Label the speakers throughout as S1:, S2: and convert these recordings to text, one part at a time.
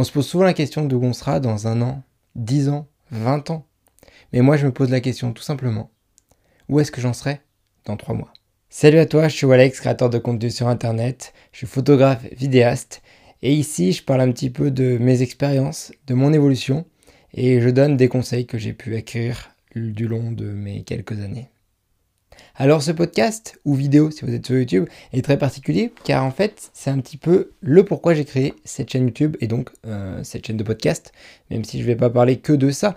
S1: On se pose souvent la question de où on sera dans un an, dix ans, vingt ans. Mais moi, je me pose la question tout simplement. Où est-ce que j'en serai dans trois mois? Salut à toi, je suis Alex, créateur de contenu sur Internet. Je suis photographe, vidéaste. Et ici, je parle un petit peu de mes expériences, de mon évolution. Et je donne des conseils que j'ai pu acquérir du long de mes quelques années. Alors ce podcast, ou vidéo si vous êtes sur YouTube, est très particulier car en fait c'est un petit peu le pourquoi j'ai créé cette chaîne YouTube et donc euh, cette chaîne de podcast, même si je ne vais pas parler que de ça.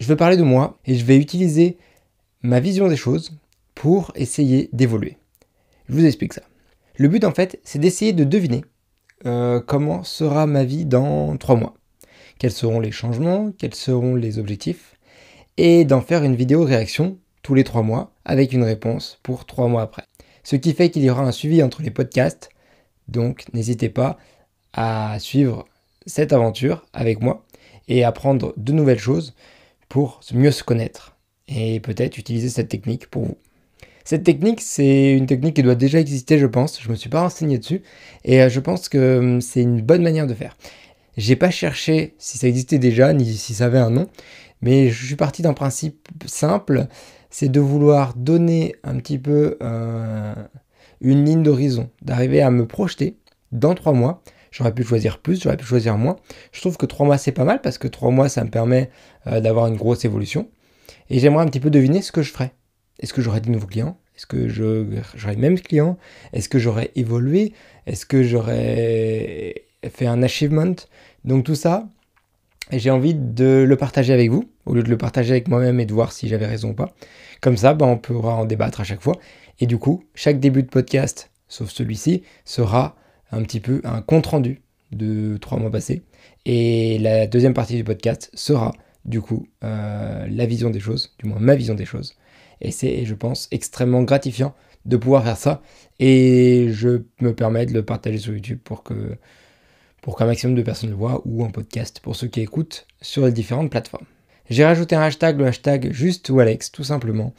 S1: Je vais parler de moi et je vais utiliser ma vision des choses pour essayer d'évoluer. Je vous explique ça. Le but en fait c'est d'essayer de deviner euh, comment sera ma vie dans trois mois. Quels seront les changements, quels seront les objectifs, et d'en faire une vidéo réaction les trois mois avec une réponse pour trois mois après. Ce qui fait qu'il y aura un suivi entre les podcasts. Donc n'hésitez pas à suivre cette aventure avec moi et apprendre de nouvelles choses pour mieux se connaître et peut-être utiliser cette technique pour vous. Cette technique, c'est une technique qui doit déjà exister, je pense. Je me suis pas renseigné dessus et euh, je pense que hum, c'est une bonne manière de faire. J'ai pas cherché si ça existait déjà ni si ça avait un nom, mais je suis parti d'un principe simple c'est de vouloir donner un petit peu euh, une ligne d'horizon, d'arriver à me projeter dans trois mois. J'aurais pu choisir plus, j'aurais pu choisir moins. Je trouve que trois mois c'est pas mal parce que trois mois ça me permet euh, d'avoir une grosse évolution. Et j'aimerais un petit peu deviner ce que je ferais. Est-ce que j'aurais de nouveaux clients? Est-ce que j'aurais le même client Est-ce que j'aurais évolué? Est-ce que j'aurais fait un achievement? Donc tout ça, j'ai envie de le partager avec vous, au lieu de le partager avec moi-même et de voir si j'avais raison ou pas. Comme ça, ben, on pourra en débattre à chaque fois. Et du coup, chaque début de podcast, sauf celui-ci, sera un petit peu un compte-rendu de trois mois passés. Et la deuxième partie du podcast sera, du coup, euh, la vision des choses, du moins ma vision des choses. Et c'est, je pense, extrêmement gratifiant de pouvoir faire ça. Et je me permets de le partager sur YouTube pour que pour qu'un maximum de personnes le voient ou en podcast pour ceux qui écoutent sur les différentes plateformes. J'ai rajouté un hashtag, le hashtag juste ou Alex, tout simplement.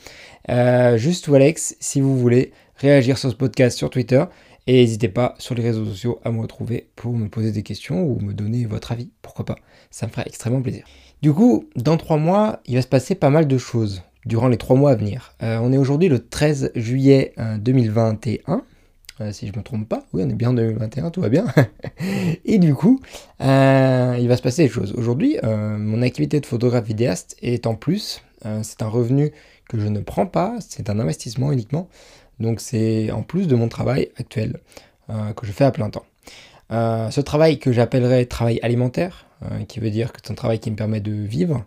S1: Euh, juste ou Alex, si vous voulez réagir sur ce podcast sur Twitter. Et n'hésitez pas sur les réseaux sociaux à me retrouver pour me poser des questions ou me donner votre avis. Pourquoi pas Ça me ferait extrêmement plaisir. Du coup, dans trois mois, il va se passer pas mal de choses durant les trois mois à venir. Euh, on est aujourd'hui le 13 juillet 2021. Euh, si je me trompe pas. Oui, on est bien en 2021, tout va bien. et du coup, euh, il va se passer des choses. Aujourd'hui, euh, mon activité de photographe vidéaste est en plus. c'est un revenu que je ne prends pas, c'est un investissement uniquement. Donc c'est en plus de mon travail actuel que je fais à plein temps. ce travail que j'appellerais travail alimentaire, qui veut dire que c'est un travail qui me permet de vivre,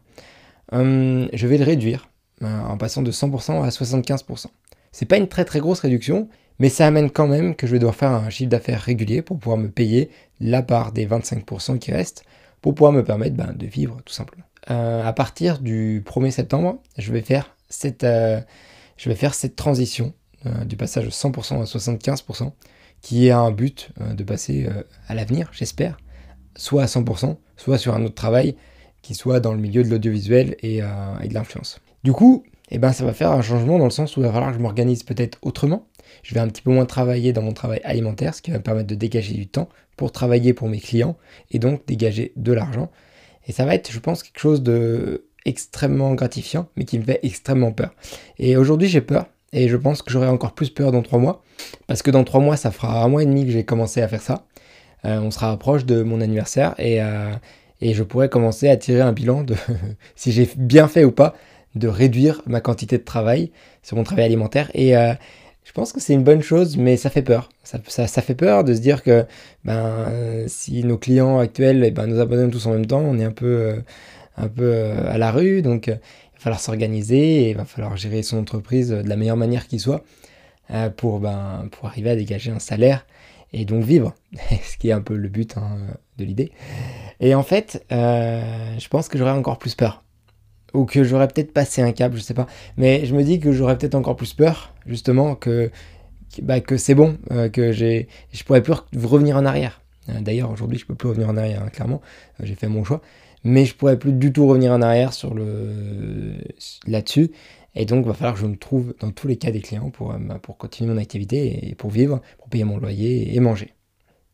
S1: je vais le réduire en passant de 100% à 75%. C'est pas une très très grosse réduction, mais ça amène quand même que je vais devoir faire un chiffre d'affaires régulier pour pouvoir me payer la part des 25% qui restent pour pouvoir me permettre ben, de vivre tout simplement. Euh, à partir du 1er septembre, je vais faire cette, euh, je vais faire cette transition euh, du passage de 100% à 75%, qui est un but de passer à l'avenir, j'espère, soit à 100%, soit sur un autre travail qui soit dans le milieu de l'audiovisuel et, et, de l'influence. Du coup, eh ben, ça va faire un changement dans le sens où il va falloir que je m'organise peut-être autrement, je vais un petit peu moins travailler dans mon travail alimentaire, ce qui va me permettre de dégager du temps pour travailler pour mes clients et donc dégager de l'argent. Et ça va être, je pense, quelque chose de extrêmement gratifiant, mais qui me fait extrêmement peur. Et aujourd'hui, j'ai peur. Et je pense que j'aurai encore plus peur dans trois mois. Parce que dans trois mois, ça fera un mois et demi que j'ai commencé à faire ça. Euh, on sera proche de mon anniversaire et, euh, et je pourrais commencer à tirer un bilan de si j'ai bien fait ou pas de réduire ma quantité de travail sur mon travail alimentaire. Et, euh, je pense que c'est une bonne chose, mais ça fait peur. Ça, fait peur de se dire que ben, si nos clients actuels eh ben, nous abandonnent tous en même temps, on est un peu, euh, un peu euh, à la rue. Donc euh, il va falloir s'organiser et il va falloir gérer son entreprise de la meilleure manière qui soit pour, ben, pour arriver à dégager un salaire et donc vivre. Ce qui est un peu le but hein, de l'idée. Et en fait, je pense que j'aurais encore plus peur ou que j'aurais peut-être passé un cap, je sais pas. Mais je me dis que j'aurais peut-être encore plus peur, justement, que, bah, que c'est bon, euh, que j'ai, je pourrais plus revenir en arrière. Euh, d'ailleurs, aujourd'hui, je peux plus revenir en arrière, hein, clairement. Euh, j'ai fait mon choix. Mais je pourrais plus du tout revenir en arrière sur le là-dessus. Et donc, il va falloir que je me trouve dans tous les cas des clients pour, bah, pour continuer mon activité et pour vivre, pour payer mon loyer et manger.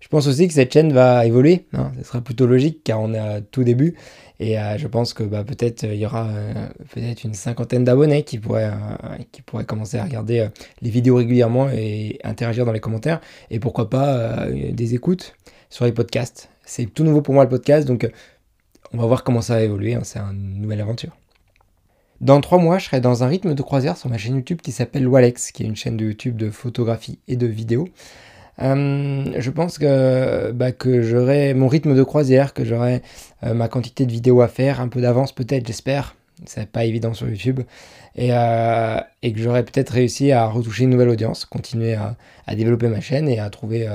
S1: Je pense aussi que cette chaîne va évoluer, hein. ce sera plutôt logique car on est à tout début et euh, je pense que bah, peut-être il y aura euh, peut-être une cinquantaine d'abonnés qui pourraient, euh, qui pourraient commencer à regarder les vidéos régulièrement et interagir dans les commentaires et pourquoi pas des écoutes sur les podcasts. C'est tout nouveau pour moi le podcast donc on va voir comment ça va évoluer, hein. c'est une nouvelle aventure. Dans trois mois, je serai dans un rythme de croisière sur ma chaîne YouTube qui s'appelle Walex, qui est une chaîne de YouTube de photographie et de vidéo. Euh, je pense que, bah, que j'aurai mon rythme de croisière, que j'aurai euh, ma quantité de vidéos à faire, un peu d'avance peut-être, j'espère. C'est pas évident sur YouTube. Et, euh, et que j'aurai peut-être réussi à retoucher une nouvelle audience, continuer à, à développer ma chaîne et à trouver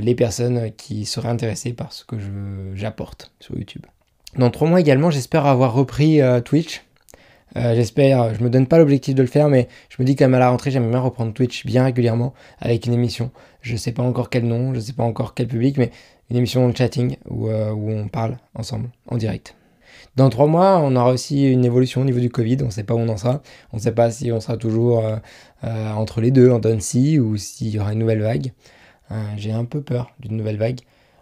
S1: les personnes qui seraient intéressées par ce que j'apporte sur YouTube. Dans trois mois également, j'espère avoir repris Twitch euh, j'espère, je me donne pas l'objectif de le faire, mais je me dis quand même à la rentrée, j'aimerais bien reprendre Twitch bien régulièrement avec une émission. Je sais pas encore quel nom, je sais pas encore quel public, mais une émission de chatting où, euh, où on parle ensemble en direct. Dans trois mois, on aura aussi une évolution au niveau du Covid. On ne sait pas où on en sera. On ne sait pas si on sera toujours euh, entre les deux, en Duncy, ou s'il y aura une nouvelle vague. j'ai un peu peur d'une nouvelle vague.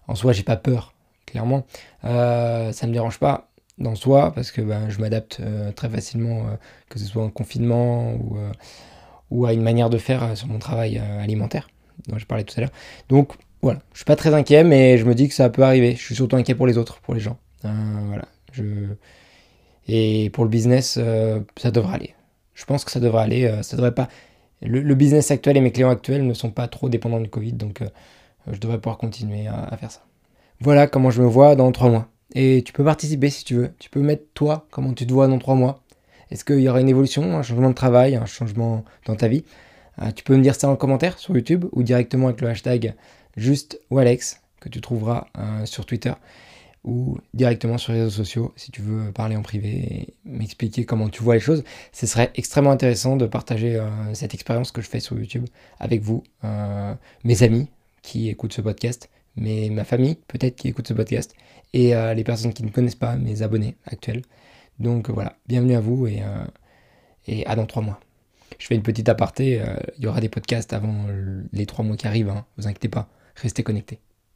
S1: En soi, j'ai pas peur, clairement. ça ne me dérange pas dans soi parce que ben, je m'adapte euh, très facilement, euh, que ce soit en confinement ou, euh, à une manière de faire sur mon travail alimentaire dont je parlais tout à l'heure. Donc voilà, je suis pas très inquiet, mais je me dis que ça peut arriver. Je suis surtout inquiet pour les autres, pour les gens. voilà. Et pour le business, ça devrait aller. Je pense que ça devrait aller. ça devrait pas. Le, business actuel et mes clients actuels ne sont pas trop dépendants du Covid, donc je devrais pouvoir continuer à faire ça. Voilà comment je me vois dans trois mois. Et tu peux participer si tu veux. Tu peux mettre toi, comment tu te vois dans trois mois. Est-ce qu'il y aura une évolution, un changement de travail, un changement dans ta vie? Euh, Tu peux me dire ça en commentaire sur YouTube ou directement avec le hashtag juste ou Alex que tu trouveras euh, sur Twitter ou directement sur les réseaux sociaux si tu veux parler en privé et m'expliquer comment tu vois les choses. Ce serait extrêmement intéressant de partager euh, cette expérience que je fais sur YouTube avec vous, mes amis qui écoutent ce podcast, mais ma famille peut-être qui écoute ce podcast et euh, les personnes qui ne connaissent pas mes abonnés actuels. Donc euh, voilà, bienvenue à vous et, euh, et à dans trois mois. Je fais une petite aparté, il y aura des podcasts avant les trois mois qui arrivent, hein, vous inquiétez pas, restez connectés.